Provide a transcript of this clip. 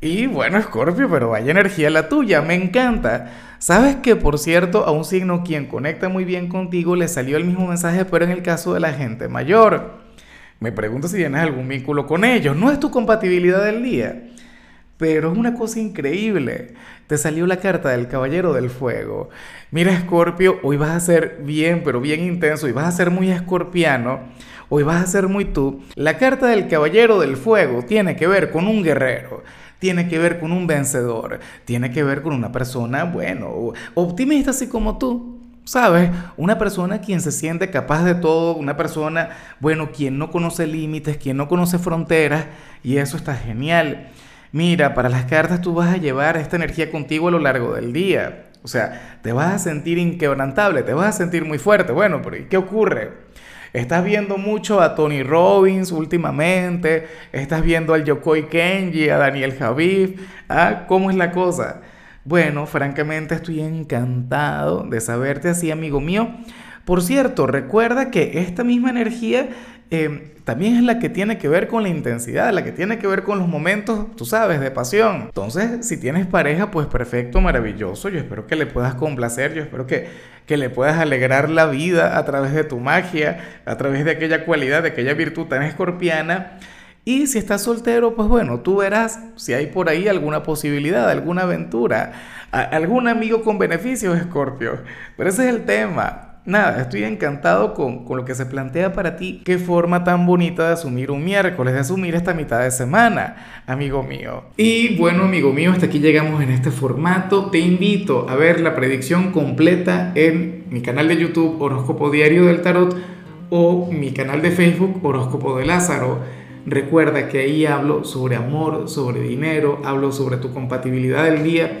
Y bueno, Scorpio, pero vaya energía la tuya, me encanta. Sabes que, por cierto, a un signo quien conecta muy bien contigo le salió el mismo mensaje, pero en el caso de la gente mayor. Me pregunto si tienes algún vínculo con ellos. No es tu compatibilidad del día. Pero es una cosa increíble. Te salió la carta del Caballero del Fuego. Mira, Escorpio, hoy vas a ser bien, pero bien intenso y vas a ser muy escorpiano. Hoy vas a ser muy tú. La carta del Caballero del Fuego tiene que ver con un guerrero tiene que ver con un vencedor, tiene que ver con una persona, bueno, optimista así como tú. ¿Sabes? Una persona quien se siente capaz de todo, una persona, bueno, quien no conoce límites, quien no conoce fronteras, y eso está genial. Mira, para las cartas tú vas a llevar esta energía contigo a lo largo del día. O sea, te vas a sentir inquebrantable, te vas a sentir muy fuerte. Bueno, pero ¿y qué ocurre? Estás viendo mucho a Tony Robbins últimamente, estás viendo al Yokoi Kenji, a Daniel Javif, ¿ah? ¿Cómo es la cosa? Bueno, francamente estoy encantado de saberte así, amigo mío. Por cierto, recuerda que esta misma energía Em, también es la que tiene que ver con la intensidad, la que tiene que ver con los momentos, tú sabes, de pasión. Entonces, si tienes pareja, pues perfecto, maravilloso. Yo espero que le puedas complacer, yo espero que, que le puedas alegrar la vida a través de tu magia, a través de aquella cualidad, de aquella virtud tan escorpiana. Y si estás soltero, pues bueno, tú verás si hay por ahí alguna posibilidad, alguna aventura, algún amigo con beneficios, Escorpio. Pero ese es el tema nada, estoy encantado con, lo que se plantea para ti. Qué forma tan bonita de asumir un miércoles, de asumir esta mitad de semana, amigo mío. Y bueno, amigo mío, hasta aquí llegamos en este formato. Te invito a ver la predicción completa en mi canal de YouTube Horóscopo Diario del Tarot o mi canal de Facebook Horóscopo de Lázaro. Recuerda que ahí hablo sobre amor, sobre dinero, hablo sobre tu compatibilidad del día